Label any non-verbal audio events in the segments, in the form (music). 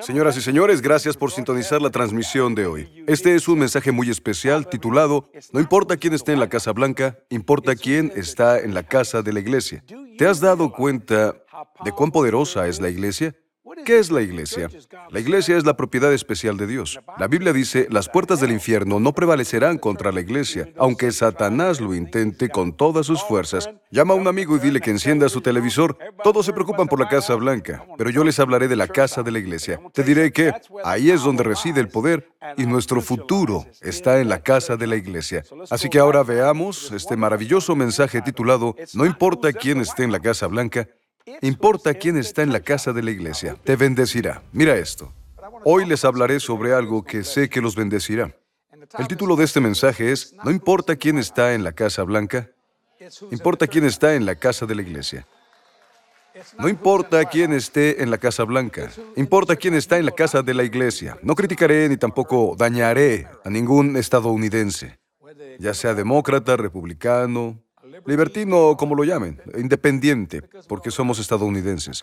Señoras y señores, gracias por sintonizar la transmisión de hoy. Este es un mensaje muy especial titulado No importa quién esté en la Casa Blanca, importa quién está en la casa de la iglesia. ¿Te has dado cuenta de cuán poderosa es la iglesia? ¿Qué es la iglesia? La iglesia es la propiedad especial de Dios. La Biblia dice, las puertas del infierno no prevalecerán contra la iglesia, aunque Satanás lo intente con todas sus fuerzas. Llama a un amigo y dile que encienda su televisor. Todos se preocupan por la Casa Blanca, pero yo les hablaré de la casa de la iglesia. Te diré que ahí es donde reside el poder y nuestro futuro está en la casa de la iglesia. Así que ahora veamos este maravilloso mensaje titulado, No importa quién esté en la Casa Blanca, Importa quién está en la casa de la iglesia. Te bendecirá. Mira esto. Hoy les hablaré sobre algo que sé que los bendecirá. El título de este mensaje es, no importa quién está en la casa blanca, importa quién está en la casa de la iglesia. No importa quién esté en la Casa Blanca, importa quién está en la casa de la iglesia. No criticaré ni tampoco dañaré a ningún estadounidense, ya sea demócrata, republicano, libertino, como lo llamen, independiente, porque somos estadounidenses.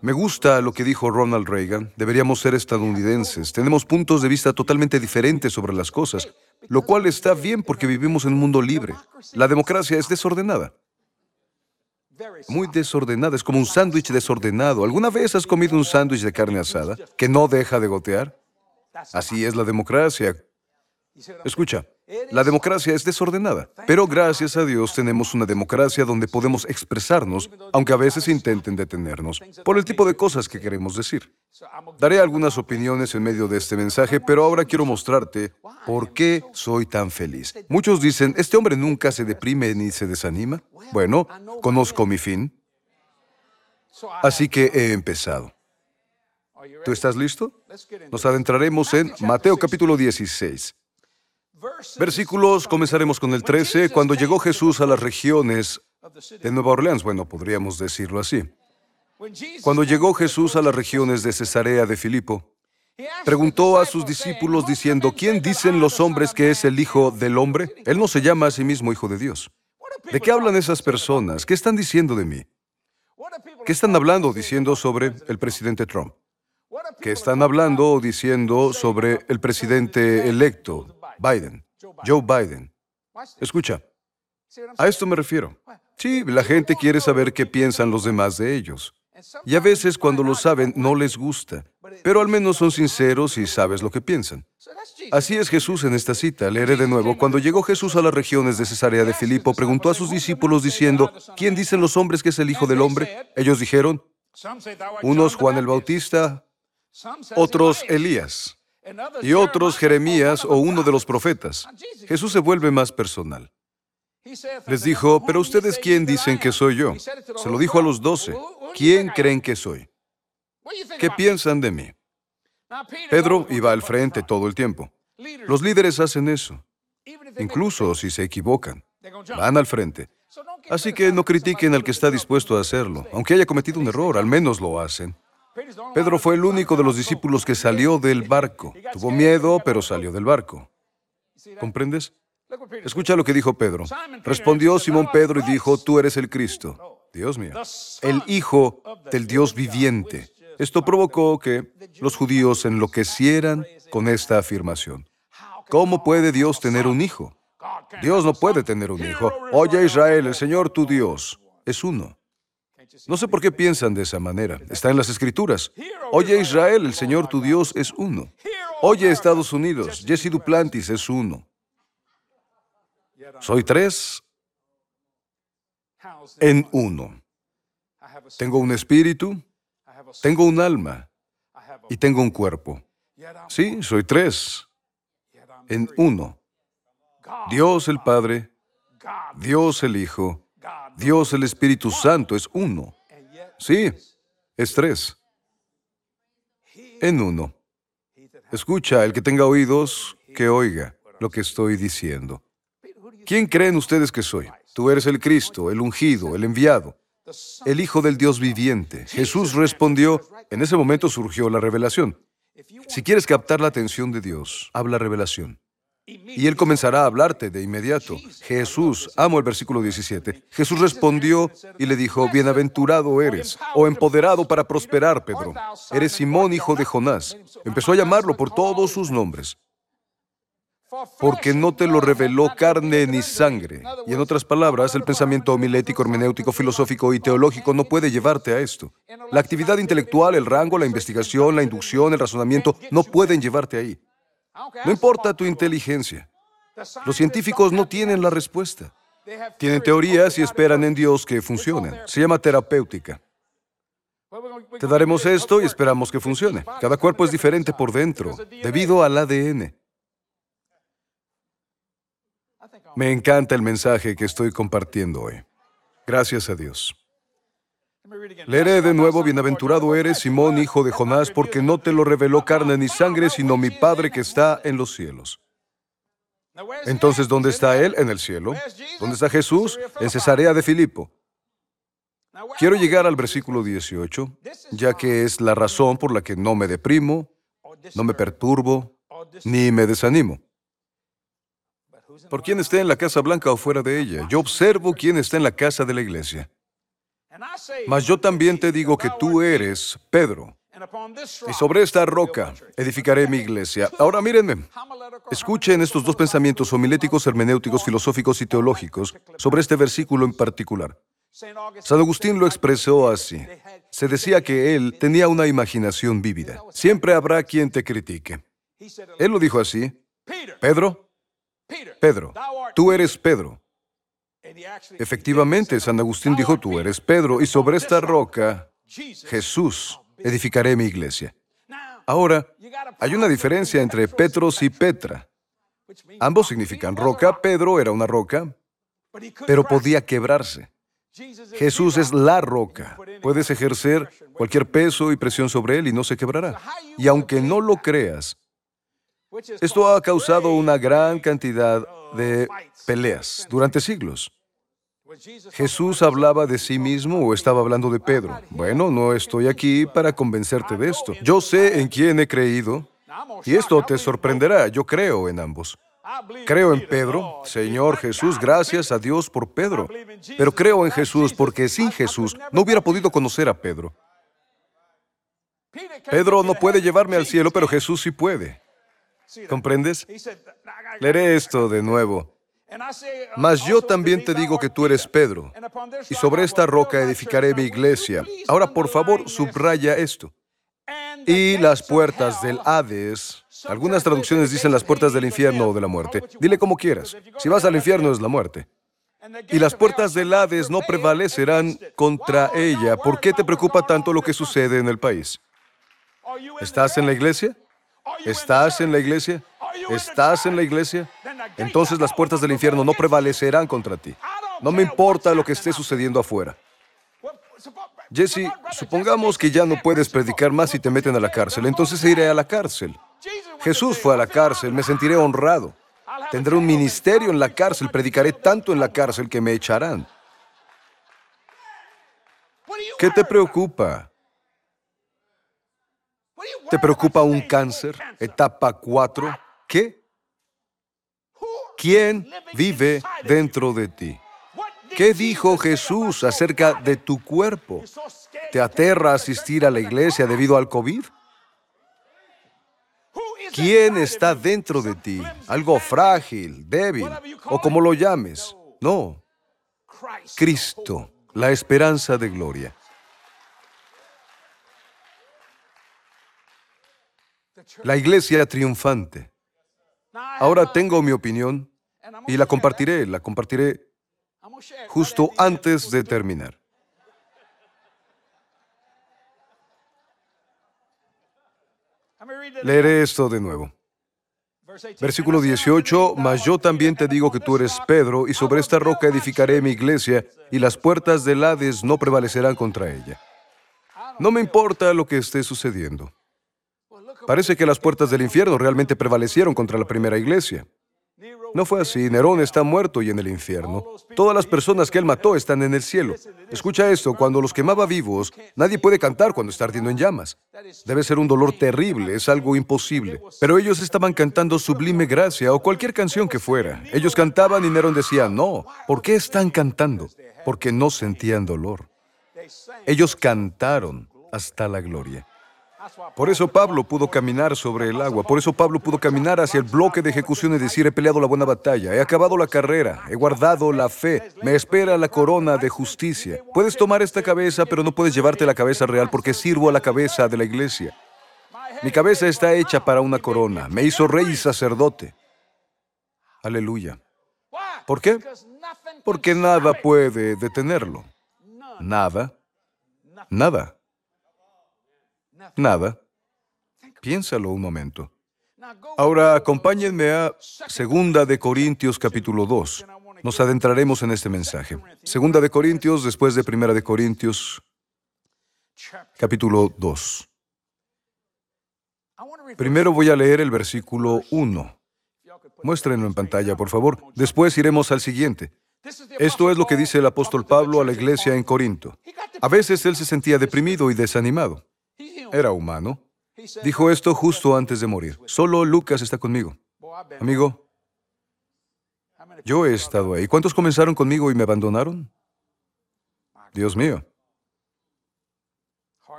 Me gusta lo que dijo Ronald Reagan, deberíamos ser estadounidenses, tenemos puntos de vista totalmente diferentes sobre las cosas, lo cual está bien porque vivimos en un mundo libre. La democracia es desordenada. Muy desordenada, es como un sándwich desordenado. ¿Alguna vez has comido un sándwich de carne asada que no deja de gotear? Así es la democracia. Escucha, la democracia es desordenada, pero gracias a Dios tenemos una democracia donde podemos expresarnos, aunque a veces intenten detenernos, por el tipo de cosas que queremos decir. Daré algunas opiniones en medio de este mensaje, pero ahora quiero mostrarte por qué soy tan feliz. Muchos dicen, ¿este hombre nunca se deprime ni se desanima? Bueno, conozco mi fin, así que he empezado. ¿Tú estás listo? Nos adentraremos en Mateo capítulo 16. Versículos, comenzaremos con el 13, cuando llegó Jesús a las regiones de Nueva Orleans, bueno, podríamos decirlo así. Cuando llegó Jesús a las regiones de Cesarea de Filipo, preguntó a sus discípulos diciendo, ¿quién dicen los hombres que es el Hijo del Hombre? Él no se llama a sí mismo Hijo de Dios. ¿De qué hablan esas personas? ¿Qué están diciendo de mí? ¿Qué están hablando diciendo sobre el presidente Trump? ¿Qué están hablando o diciendo sobre el presidente electo, Biden, Joe Biden. Escucha, a esto me refiero. Sí, la gente quiere saber qué piensan los demás de ellos. Y a veces cuando lo saben no les gusta, pero al menos son sinceros y sabes lo que piensan. Así es Jesús en esta cita. Leeré de nuevo. Cuando llegó Jesús a las regiones de Cesarea de Filipo, preguntó a sus discípulos diciendo, ¿quién dicen los hombres que es el Hijo del Hombre? Ellos dijeron, unos Juan el Bautista, otros Elías y otros Jeremías o uno de los profetas. Jesús se vuelve más personal. Les dijo, pero ustedes quién dicen que soy yo? Se lo dijo a los doce. ¿Quién creen que soy? ¿Qué piensan de mí? Pedro iba al frente todo el tiempo. Los líderes hacen eso. Incluso si se equivocan, van al frente. Así que no critiquen al que está dispuesto a hacerlo. Aunque haya cometido un error, al menos lo hacen. Pedro fue el único de los discípulos que salió del barco. Tuvo miedo, pero salió del barco. ¿Comprendes? Escucha lo que dijo Pedro. Respondió Simón Pedro y dijo, tú eres el Cristo. Dios mío, el Hijo del Dios viviente. Esto provocó que los judíos enloquecieran con esta afirmación. ¿Cómo puede Dios tener un hijo? Dios no puede tener un hijo. Oye Israel, el Señor tu Dios es uno. No sé por qué piensan de esa manera. Está en las escrituras. Oye Israel, el Señor tu Dios es uno. Oye Estados Unidos, Jesse Duplantis es uno. Soy tres en uno. Tengo un espíritu, tengo un alma y tengo un cuerpo. Sí, soy tres en uno. Dios el Padre, Dios el Hijo Dios el Espíritu Santo es uno. Sí, es tres. En uno. Escucha, el que tenga oídos, que oiga lo que estoy diciendo. ¿Quién creen ustedes que soy? Tú eres el Cristo, el ungido, el enviado, el Hijo del Dios viviente. Jesús respondió, en ese momento surgió la revelación. Si quieres captar la atención de Dios, habla revelación. Y Él comenzará a hablarte de inmediato. Jesús, amo el versículo 17, Jesús respondió y le dijo, bienaventurado eres, o empoderado para prosperar, Pedro. Eres Simón, hijo de Jonás. Empezó a llamarlo por todos sus nombres porque no te lo reveló carne ni sangre. Y en otras palabras, el pensamiento homilético, hermenéutico, filosófico y teológico no puede llevarte a esto. La actividad intelectual, el rango, la investigación, la inducción, el razonamiento, no pueden llevarte ahí. No importa tu inteligencia. Los científicos no tienen la respuesta. Tienen teorías y esperan en Dios que funcionen. Se llama terapéutica. Te daremos esto y esperamos que funcione. Cada cuerpo es diferente por dentro, debido al ADN. Me encanta el mensaje que estoy compartiendo hoy. Gracias a Dios. Leeré de nuevo, bienaventurado eres, Simón, hijo de Jonás, porque no te lo reveló carne ni sangre, sino mi Padre que está en los cielos. Entonces, ¿dónde está Él? En el cielo. ¿Dónde está Jesús? En Cesarea de Filipo. Quiero llegar al versículo 18, ya que es la razón por la que no me deprimo, no me perturbo, ni me desanimo. Por quién esté en la Casa Blanca o fuera de ella, yo observo quién está en la casa de la iglesia. Mas yo también te digo que tú eres Pedro, y sobre esta roca edificaré mi iglesia. Ahora mírenme, escuchen estos dos pensamientos homiléticos, hermenéuticos, filosóficos y teológicos sobre este versículo en particular. San Agustín lo expresó así. Se decía que él tenía una imaginación vívida. Siempre habrá quien te critique. Él lo dijo así. Pedro, Pedro, tú eres Pedro. Efectivamente, San Agustín dijo, tú eres Pedro, y sobre esta roca, Jesús, edificaré mi iglesia. Ahora, hay una diferencia entre Petros y Petra. Ambos significan roca. Pedro era una roca, pero podía quebrarse. Jesús es la roca. Puedes ejercer cualquier peso y presión sobre él y no se quebrará. Y aunque no lo creas, esto ha causado una gran cantidad de peleas durante siglos. ¿Jesús hablaba de sí mismo o estaba hablando de Pedro? Bueno, no estoy aquí para convencerte de esto. Yo sé en quién he creído y esto te sorprenderá. Yo creo en ambos. Creo en Pedro, Señor Jesús, gracias a Dios por Pedro. Pero creo en Jesús porque sin Jesús no hubiera podido conocer a Pedro. Pedro no puede llevarme al cielo, pero Jesús sí puede. ¿Comprendes? Leeré esto de nuevo. Mas yo también te digo que tú eres Pedro, y sobre esta roca edificaré mi iglesia. Ahora, por favor, subraya esto. Y las puertas del Hades, algunas traducciones dicen las puertas del infierno o de la muerte. Dile como quieras. Si vas al infierno es la muerte. Y las puertas del Hades no prevalecerán contra ella. ¿Por qué te preocupa tanto lo que sucede en el país? ¿Estás en la iglesia? ¿Estás en la iglesia? ¿Estás en la iglesia? Entonces las puertas del infierno no prevalecerán contra ti. No me importa lo que esté sucediendo afuera. Jesse, supongamos que ya no puedes predicar más y te meten a la cárcel, entonces iré a la cárcel. Jesús fue a la cárcel, me sentiré honrado. Tendré un ministerio en la cárcel, predicaré tanto en la cárcel que me echarán. ¿Qué te preocupa? ¿Te preocupa un cáncer? Etapa 4. ¿Qué? ¿Quién vive dentro de ti? ¿Qué dijo Jesús acerca de tu cuerpo? ¿Te aterra asistir a la iglesia debido al COVID? ¿Quién está dentro de ti? Algo frágil, débil, o como lo llames. No. Cristo, la esperanza de gloria. La iglesia triunfante. Ahora tengo mi opinión y la compartiré, la compartiré justo antes de terminar. Leeré esto de nuevo. Versículo 18, mas yo también te digo que tú eres Pedro, y sobre esta roca edificaré mi iglesia, y las puertas del Hades no prevalecerán contra ella. No me importa lo que esté sucediendo. Parece que las puertas del infierno realmente prevalecieron contra la primera iglesia. No fue así. Nerón está muerto y en el infierno. Todas las personas que él mató están en el cielo. Escucha esto, cuando los quemaba vivos, nadie puede cantar cuando está ardiendo en llamas. Debe ser un dolor terrible, es algo imposible. Pero ellos estaban cantando Sublime Gracia o cualquier canción que fuera. Ellos cantaban y Nerón decía, no, ¿por qué están cantando? Porque no sentían dolor. Ellos cantaron hasta la gloria. Por eso Pablo pudo caminar sobre el agua, por eso Pablo pudo caminar hacia el bloque de ejecución y decir, he peleado la buena batalla, he acabado la carrera, he guardado la fe, me espera la corona de justicia. Puedes tomar esta cabeza, pero no puedes llevarte la cabeza real porque sirvo a la cabeza de la iglesia. Mi cabeza está hecha para una corona, me hizo rey y sacerdote. Aleluya. ¿Por qué? Porque nada puede detenerlo. Nada. Nada. Nada. Piénsalo un momento. Ahora acompáñenme a Segunda de Corintios capítulo 2. Nos adentraremos en este mensaje. Segunda de Corintios después de Primera de Corintios capítulo 2. Primero voy a leer el versículo 1. Muéstrenlo en pantalla, por favor. Después iremos al siguiente. Esto es lo que dice el apóstol Pablo a la iglesia en Corinto. A veces él se sentía deprimido y desanimado. Era humano. Dijo esto justo antes de morir. Solo Lucas está conmigo. Amigo, yo he estado ahí. ¿Cuántos comenzaron conmigo y me abandonaron? Dios mío.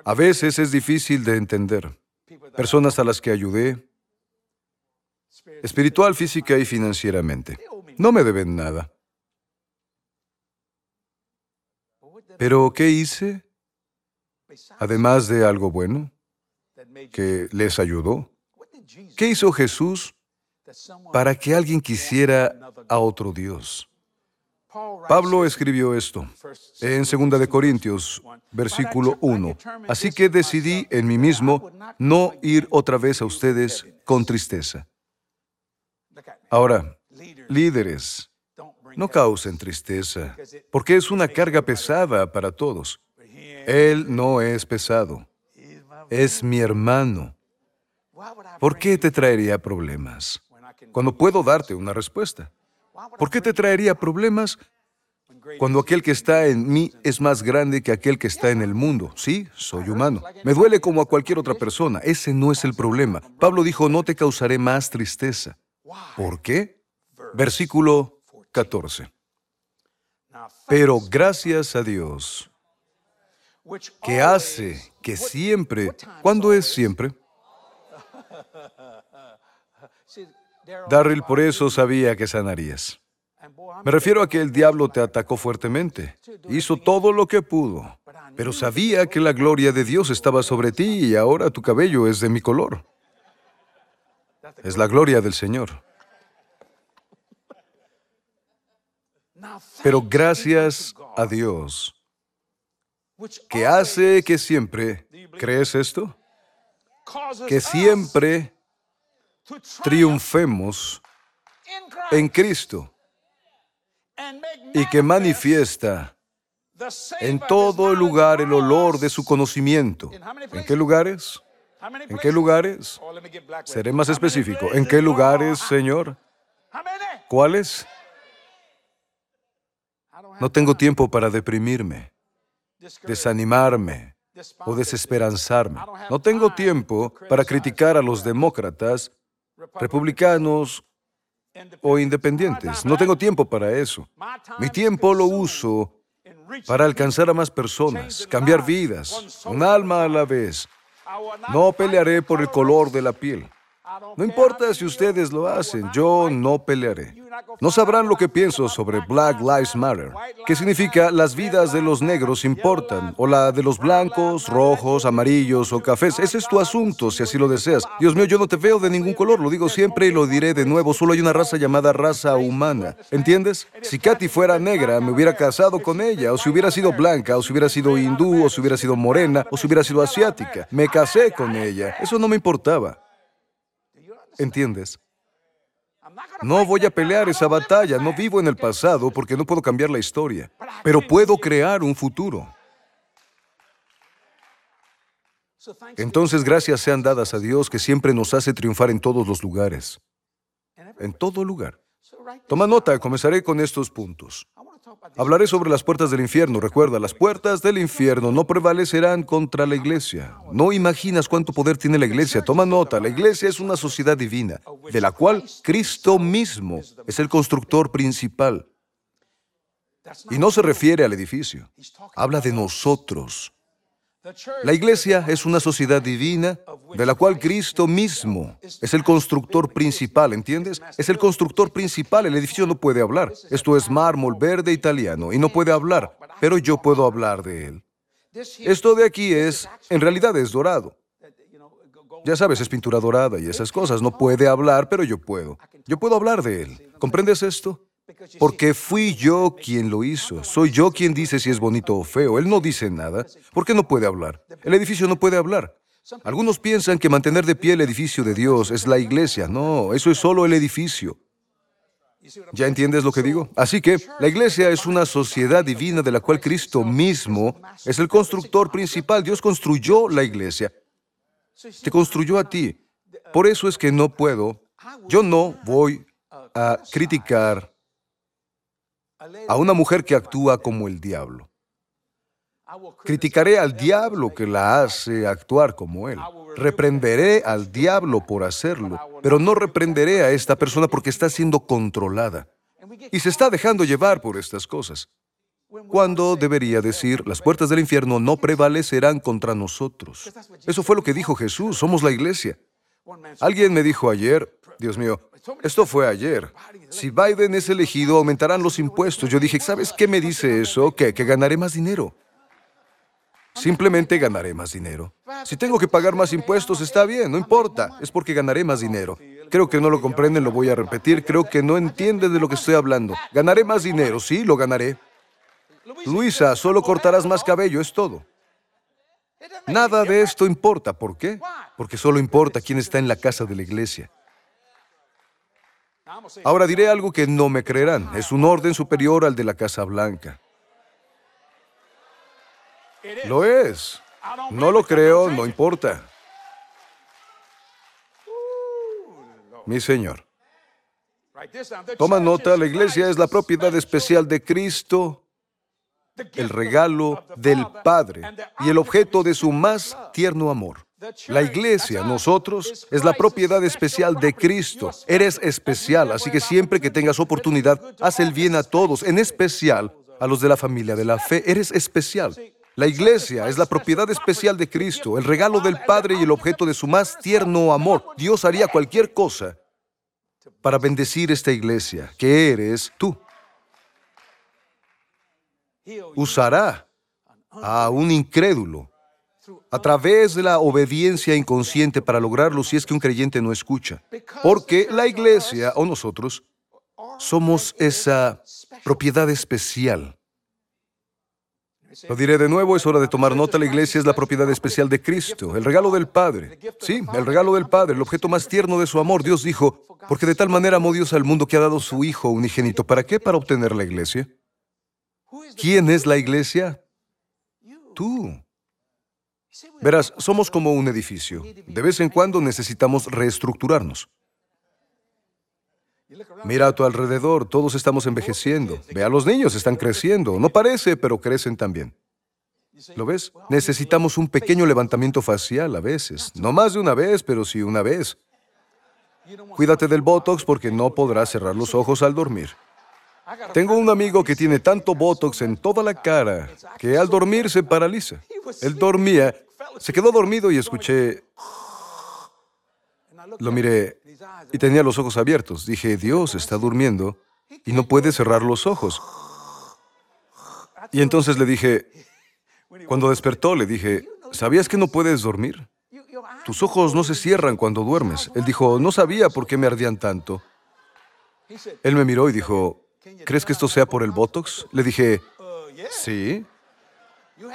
A veces es difícil de entender. Personas a las que ayudé, espiritual, física y financieramente. No me deben nada. Pero ¿qué hice? Además de algo bueno que les ayudó. ¿Qué hizo Jesús para que alguien quisiera a otro Dios? Pablo escribió esto en 2 de Corintios, versículo 1. Así que decidí en mí mismo no ir otra vez a ustedes con tristeza. Ahora, líderes, no causen tristeza, porque es una carga pesada para todos. Él no es pesado, es mi hermano. ¿Por qué te traería problemas? Cuando puedo darte una respuesta. ¿Por qué te traería problemas cuando aquel que está en mí es más grande que aquel que está en el mundo? Sí, soy humano. Me duele como a cualquier otra persona. Ese no es el problema. Pablo dijo, no te causaré más tristeza. ¿Por qué? Versículo 14. Pero gracias a Dios, que hace que siempre, ¿cuándo es siempre? (laughs) Darryl por eso sabía que sanarías. Me refiero a que el diablo te atacó fuertemente. Hizo todo lo que pudo, pero sabía que la gloria de Dios estaba sobre ti y ahora tu cabello es de mi color. Es la gloria del Señor. Pero gracias a Dios, que hace que siempre, ¿crees esto? Que siempre triunfemos en Cristo y que manifiesta en todo lugar el olor de su conocimiento. ¿En qué lugares? ¿En qué lugares? Seré más específico. ¿En qué lugares, Señor? ¿Cuáles? No tengo tiempo para deprimirme, desanimarme o desesperanzarme. No tengo tiempo para criticar a los demócratas, republicanos o independientes. No tengo tiempo para eso. Mi tiempo lo uso para alcanzar a más personas, cambiar vidas, un alma a la vez. No pelearé por el color de la piel. No importa si ustedes lo hacen, yo no pelearé. No sabrán lo que pienso sobre Black Lives Matter, que significa las vidas de los negros importan, o la de los blancos, rojos, amarillos o cafés. Ese es tu asunto, si así lo deseas. Dios mío, yo no te veo de ningún color, lo digo siempre y lo diré de nuevo. Solo hay una raza llamada raza humana. ¿Entiendes? Si Katy fuera negra, me hubiera casado con ella, o si hubiera sido blanca, o si hubiera sido hindú, o si hubiera sido morena, o si hubiera sido asiática. Me casé con ella. Eso no me importaba. ¿Entiendes? No voy a pelear esa batalla, no vivo en el pasado porque no puedo cambiar la historia, pero puedo crear un futuro. Entonces, gracias sean dadas a Dios que siempre nos hace triunfar en todos los lugares. En todo lugar. Toma nota, comenzaré con estos puntos. Hablaré sobre las puertas del infierno. Recuerda, las puertas del infierno no prevalecerán contra la iglesia. No imaginas cuánto poder tiene la iglesia. Toma nota, la iglesia es una sociedad divina, de la cual Cristo mismo es el constructor principal. Y no se refiere al edificio, habla de nosotros. La iglesia es una sociedad divina de la cual Cristo mismo es el constructor principal, ¿entiendes? Es el constructor principal, el edificio no puede hablar. Esto es mármol verde italiano y no puede hablar, pero yo puedo hablar de él. Esto de aquí es, en realidad es dorado. Ya sabes, es pintura dorada y esas cosas. No puede hablar, pero yo puedo. Yo puedo hablar de él. ¿Comprendes esto? Porque fui yo quien lo hizo. Soy yo quien dice si es bonito o feo. Él no dice nada. ¿Por qué no puede hablar? El edificio no puede hablar. Algunos piensan que mantener de pie el edificio de Dios es la iglesia. No, eso es solo el edificio. ¿Ya entiendes lo que digo? Así que la iglesia es una sociedad divina de la cual Cristo mismo es el constructor principal. Dios construyó la iglesia. Te construyó a ti. Por eso es que no puedo, yo no voy a criticar a una mujer que actúa como el diablo. Criticaré al diablo que la hace actuar como él. Reprenderé al diablo por hacerlo, pero no reprenderé a esta persona porque está siendo controlada y se está dejando llevar por estas cosas. Cuando debería decir, las puertas del infierno no prevalecerán contra nosotros. Eso fue lo que dijo Jesús, somos la iglesia. Alguien me dijo ayer, Dios mío, esto fue ayer. Si Biden es elegido, aumentarán los impuestos. Yo dije, ¿sabes qué me dice eso? Que, ganaré más dinero. Simplemente ganaré más dinero. Si tengo que pagar más impuestos, está bien, no importa. Es porque ganaré más dinero. Creo que no lo comprenden, lo voy a repetir. Creo que no entienden de lo que estoy hablando. Ganaré más dinero, sí, lo ganaré. Luisa, solo cortarás más cabello, es todo. Nada de esto importa. ¿Por qué? Porque solo importa quién está en la casa de la iglesia. Ahora diré algo que no me creerán. Es un orden superior al de la Casa Blanca. Lo es. No lo creo, no importa. Mi Señor. Toma nota, la iglesia es la propiedad especial de Cristo, el regalo del Padre y el objeto de su más tierno amor. La iglesia, nosotros, es la propiedad especial de Cristo. Eres especial, así que siempre que tengas oportunidad, haz el bien a todos, en especial a los de la familia de la fe. Eres especial. La iglesia es la propiedad especial de Cristo, el regalo del Padre y el objeto de su más tierno amor. Dios haría cualquier cosa para bendecir esta iglesia, que eres tú. Usará a un incrédulo a través de la obediencia inconsciente para lograrlo si es que un creyente no escucha. Porque la iglesia o nosotros somos esa propiedad especial. Lo diré de nuevo, es hora de tomar nota, la iglesia es la propiedad especial de Cristo, el regalo del Padre. Sí, el regalo del Padre, el objeto más tierno de su amor. Dios dijo, porque de tal manera amó Dios al mundo que ha dado su Hijo unigénito. ¿Para qué? Para obtener la iglesia. ¿Quién es la iglesia? Tú. Verás, somos como un edificio. De vez en cuando necesitamos reestructurarnos. Mira a tu alrededor, todos estamos envejeciendo. Ve a los niños, están creciendo. No parece, pero crecen también. ¿Lo ves? Necesitamos un pequeño levantamiento facial a veces. No más de una vez, pero sí una vez. Cuídate del Botox porque no podrás cerrar los ojos al dormir. Tengo un amigo que tiene tanto Botox en toda la cara que al dormir se paraliza. Él dormía, se quedó dormido y escuché... Lo miré y tenía los ojos abiertos. Dije, Dios está durmiendo y no puede cerrar los ojos. Y entonces le dije, cuando despertó, le dije, ¿sabías que no puedes dormir? Tus ojos no se cierran cuando duermes. Él dijo, no sabía por qué me ardían tanto. Él me miró y dijo, ¿Crees que esto sea por el Botox? Le dije, sí.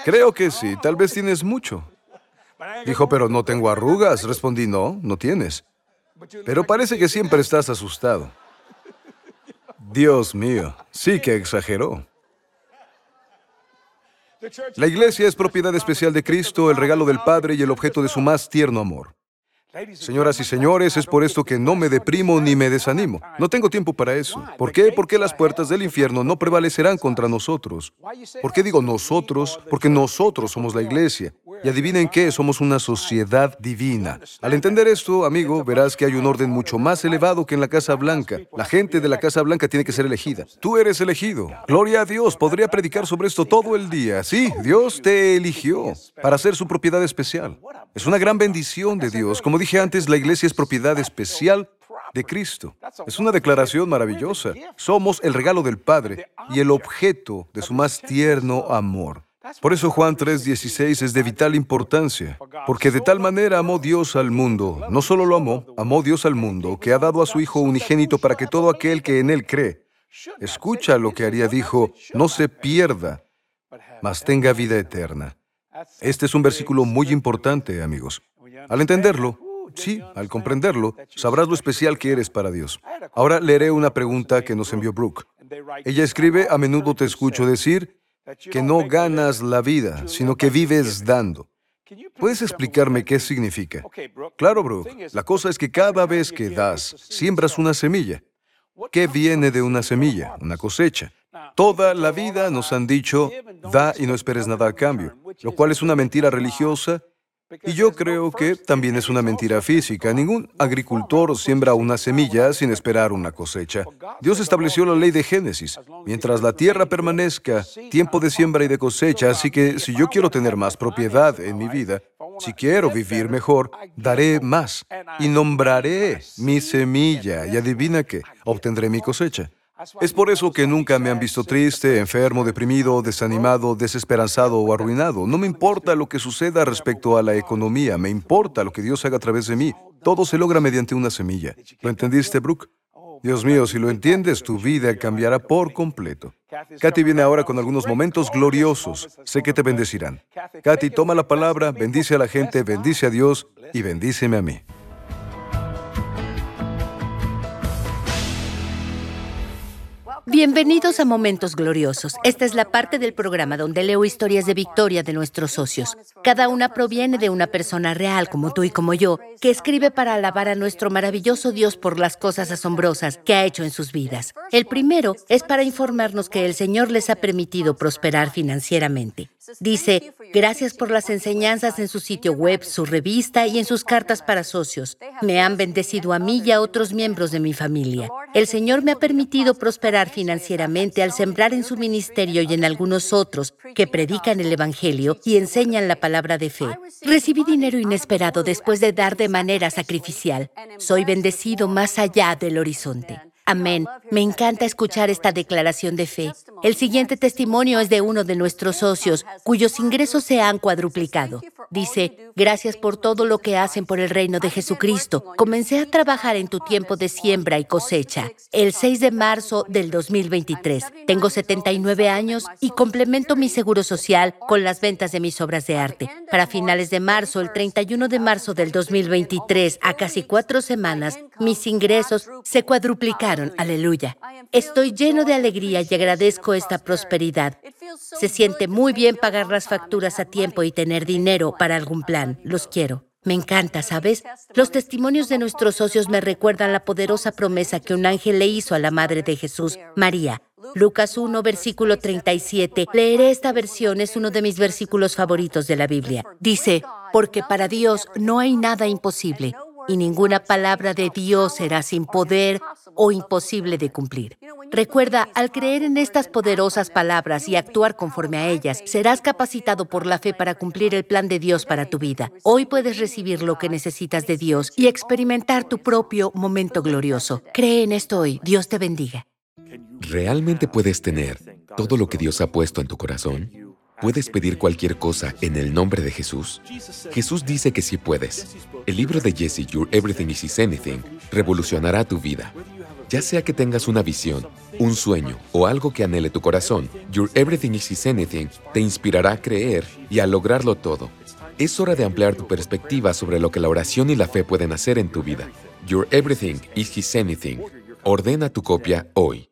Creo que sí, tal vez tienes mucho. Dijo, pero no tengo arrugas. Respondí, no, no tienes. Pero parece que siempre estás asustado. Dios mío, sí que exageró. La iglesia es propiedad especial de Cristo, el regalo del Padre y el objeto de su más tierno amor. Señoras y señores, es por esto que no me deprimo ni me desanimo. No tengo tiempo para eso. ¿Por qué? Porque las puertas del infierno no prevalecerán contra nosotros. ¿Por qué digo nosotros? Porque nosotros somos la iglesia. Y adivinen qué, somos una sociedad divina. Al entender esto, amigo, verás que hay un orden mucho más elevado que en la Casa Blanca. La gente de la Casa Blanca tiene que ser elegida. Tú eres elegido. Gloria a Dios, podría predicar sobre esto todo el día. Sí, Dios te eligió para ser su propiedad especial. Es una gran bendición de Dios. Como dije antes, la iglesia es propiedad especial de Cristo. Es una declaración maravillosa. Somos el regalo del Padre y el objeto de su más tierno amor. Por eso Juan 3:16 es de vital importancia, porque de tal manera amó Dios al mundo, no solo lo amó, amó Dios al mundo, que ha dado a su Hijo unigénito para que todo aquel que en Él cree, escucha lo que haría, dijo, no se pierda, mas tenga vida eterna. Este es un versículo muy importante, amigos. Al entenderlo, sí, al comprenderlo, sabrás lo especial que eres para Dios. Ahora leeré una pregunta que nos envió Brooke. Ella escribe, a menudo te escucho decir que no ganas la vida, sino que vives dando. ¿Puedes explicarme qué significa? Claro, Brooke. La cosa es que cada vez que das, siembras una semilla. ¿Qué viene de una semilla? Una cosecha. Toda la vida nos han dicho, da y no esperes nada a cambio, lo cual es una mentira religiosa y yo creo que también es una mentira física. Ningún agricultor siembra una semilla sin esperar una cosecha. Dios estableció la ley de Génesis. Mientras la tierra permanezca, tiempo de siembra y de cosecha. Así que si yo quiero tener más propiedad en mi vida, si quiero vivir mejor, daré más y nombraré mi semilla. Y adivina qué, obtendré mi cosecha. Es por eso que nunca me han visto triste, enfermo, deprimido, desanimado, desesperanzado o arruinado. No me importa lo que suceda respecto a la economía, me importa lo que Dios haga a través de mí. Todo se logra mediante una semilla. ¿Lo entendiste, Brooke? Dios mío, si lo entiendes, tu vida cambiará por completo. Katy viene ahora con algunos momentos gloriosos. Sé que te bendecirán. Katy, toma la palabra, bendice a la gente, bendice a Dios y bendíceme a mí. Bienvenidos a Momentos Gloriosos. Esta es la parte del programa donde leo historias de victoria de nuestros socios. Cada una proviene de una persona real como tú y como yo, que escribe para alabar a nuestro maravilloso Dios por las cosas asombrosas que ha hecho en sus vidas. El primero es para informarnos que el Señor les ha permitido prosperar financieramente. Dice, gracias por las enseñanzas en su sitio web, su revista y en sus cartas para socios. Me han bendecido a mí y a otros miembros de mi familia. El Señor me ha permitido prosperar financieramente al sembrar en su ministerio y en algunos otros que predican el Evangelio y enseñan la palabra de fe. Recibí dinero inesperado después de dar de manera sacrificial. Soy bendecido más allá del horizonte. Amén. Me encanta escuchar esta declaración de fe. El siguiente testimonio es de uno de nuestros socios, cuyos ingresos se han cuadruplicado. Dice, gracias por todo lo que hacen por el reino de Jesucristo. Comencé a trabajar en tu tiempo de siembra y cosecha, el 6 de marzo del 2023. Tengo 79 años y complemento mi seguro social con las ventas de mis obras de arte. Para finales de marzo, el 31 de marzo del 2023, a casi cuatro semanas, mis ingresos se cuadruplicaron. Aleluya. Estoy lleno de alegría y agradezco esta prosperidad. Se siente muy bien pagar las facturas a tiempo y tener dinero para algún plan. Los quiero. Me encanta, ¿sabes? Los testimonios de nuestros socios me recuerdan la poderosa promesa que un ángel le hizo a la Madre de Jesús, María. Lucas 1, versículo 37. Leeré esta versión, es uno de mis versículos favoritos de la Biblia. Dice, porque para Dios no hay nada imposible y ninguna palabra de Dios será sin poder o imposible de cumplir. Recuerda, al creer en estas poderosas palabras y actuar conforme a ellas, serás capacitado por la fe para cumplir el plan de Dios para tu vida. Hoy puedes recibir lo que necesitas de Dios y experimentar tu propio momento glorioso. Cree en esto hoy. Dios te bendiga. ¿Realmente puedes tener todo lo que Dios ha puesto en tu corazón? ¿Puedes pedir cualquier cosa en el nombre de Jesús? Jesús dice que sí puedes. El libro de Jesse, Your Everything is Anything, revolucionará tu vida. Ya sea que tengas una visión, un sueño o algo que anhele tu corazón, Your Everything is Anything te inspirará a creer y a lograrlo todo. Es hora de ampliar tu perspectiva sobre lo que la oración y la fe pueden hacer en tu vida. Your Everything is His Anything. Ordena tu copia hoy.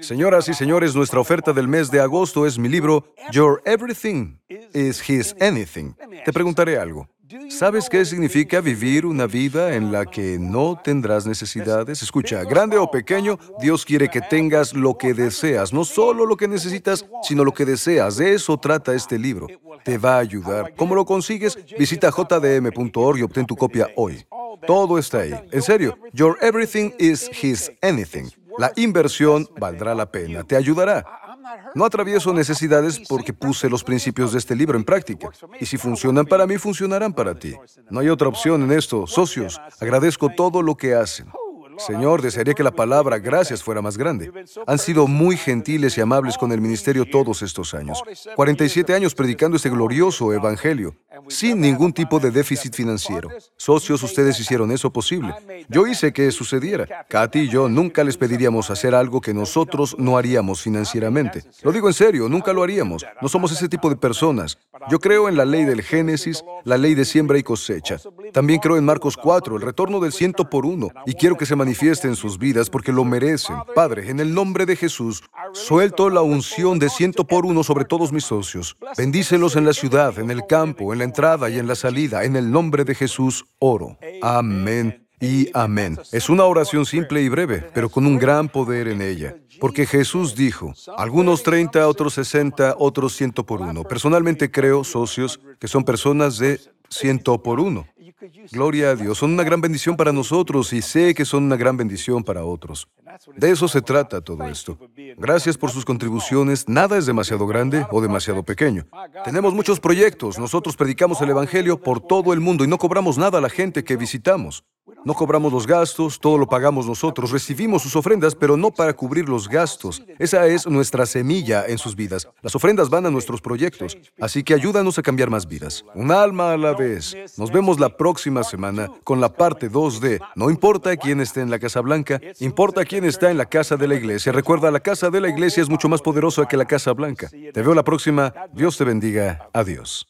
Señoras y señores, nuestra oferta del mes de agosto es mi libro Your Everything is His Anything. Te preguntaré algo. ¿Sabes qué significa vivir una vida en la que no tendrás necesidades? Escucha, grande o pequeño, Dios quiere que tengas lo que deseas, no solo lo que necesitas, sino lo que deseas. De eso trata este libro. Te va a ayudar. ¿Cómo lo consigues? Visita jdm.org y obtén tu copia hoy. Todo está ahí. En serio, Your Everything is His Anything. La inversión valdrá la pena, te ayudará. No atravieso necesidades porque puse los principios de este libro en práctica. Y si funcionan para mí, funcionarán para ti. No hay otra opción en esto. Socios, agradezco todo lo que hacen. Señor, desearía que la palabra gracias fuera más grande. Han sido muy gentiles y amables con el ministerio todos estos años. 47 años predicando este glorioso evangelio, sin ningún tipo de déficit financiero. Socios, ustedes hicieron eso posible. Yo hice que sucediera. Katy y yo nunca les pediríamos hacer algo que nosotros no haríamos financieramente. Lo digo en serio, nunca lo haríamos. No somos ese tipo de personas. Yo creo en la ley del Génesis, la ley de siembra y cosecha. También creo en Marcos 4, el retorno del ciento por uno, y quiero que se manifieste en sus vidas porque lo merecen. Padre, en el nombre de Jesús, suelto la unción de ciento por uno sobre todos mis socios. Bendícelos en la ciudad, en el campo, en la entrada y en la salida. En el nombre de Jesús, oro. Amén y amén. Es una oración simple y breve, pero con un gran poder en ella. Porque Jesús dijo, algunos 30, otros 60, otros ciento por uno. Personalmente creo, socios, que son personas de ciento por uno. Gloria a Dios, son una gran bendición para nosotros y sé que son una gran bendición para otros. De eso se trata todo esto. Gracias por sus contribuciones. Nada es demasiado grande o demasiado pequeño. Tenemos muchos proyectos. Nosotros predicamos el Evangelio por todo el mundo y no cobramos nada a la gente que visitamos. No cobramos los gastos, todo lo pagamos nosotros. Recibimos sus ofrendas, pero no para cubrir los gastos. Esa es nuestra semilla en sus vidas. Las ofrendas van a nuestros proyectos, así que ayúdanos a cambiar más vidas. Un alma a la vez. Nos vemos la próxima semana con la parte 2 de No importa quién esté en la Casa Blanca, importa quién está en la casa de la iglesia. Recuerda, la casa de la iglesia es mucho más poderosa que la Casa Blanca. Te veo la próxima. Dios te bendiga. Adiós.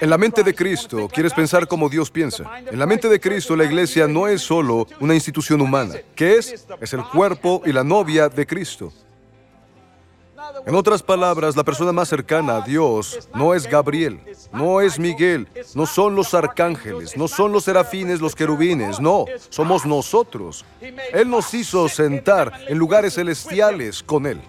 En la mente de Cristo, quieres pensar como Dios piensa. En la mente de Cristo, la iglesia no es solo una institución humana. ¿Qué es? Es el cuerpo y la novia de Cristo. En otras palabras, la persona más cercana a Dios no es Gabriel, no es Miguel, no son los arcángeles, no son los serafines, los querubines, no, somos nosotros. Él nos hizo sentar en lugares celestiales con Él.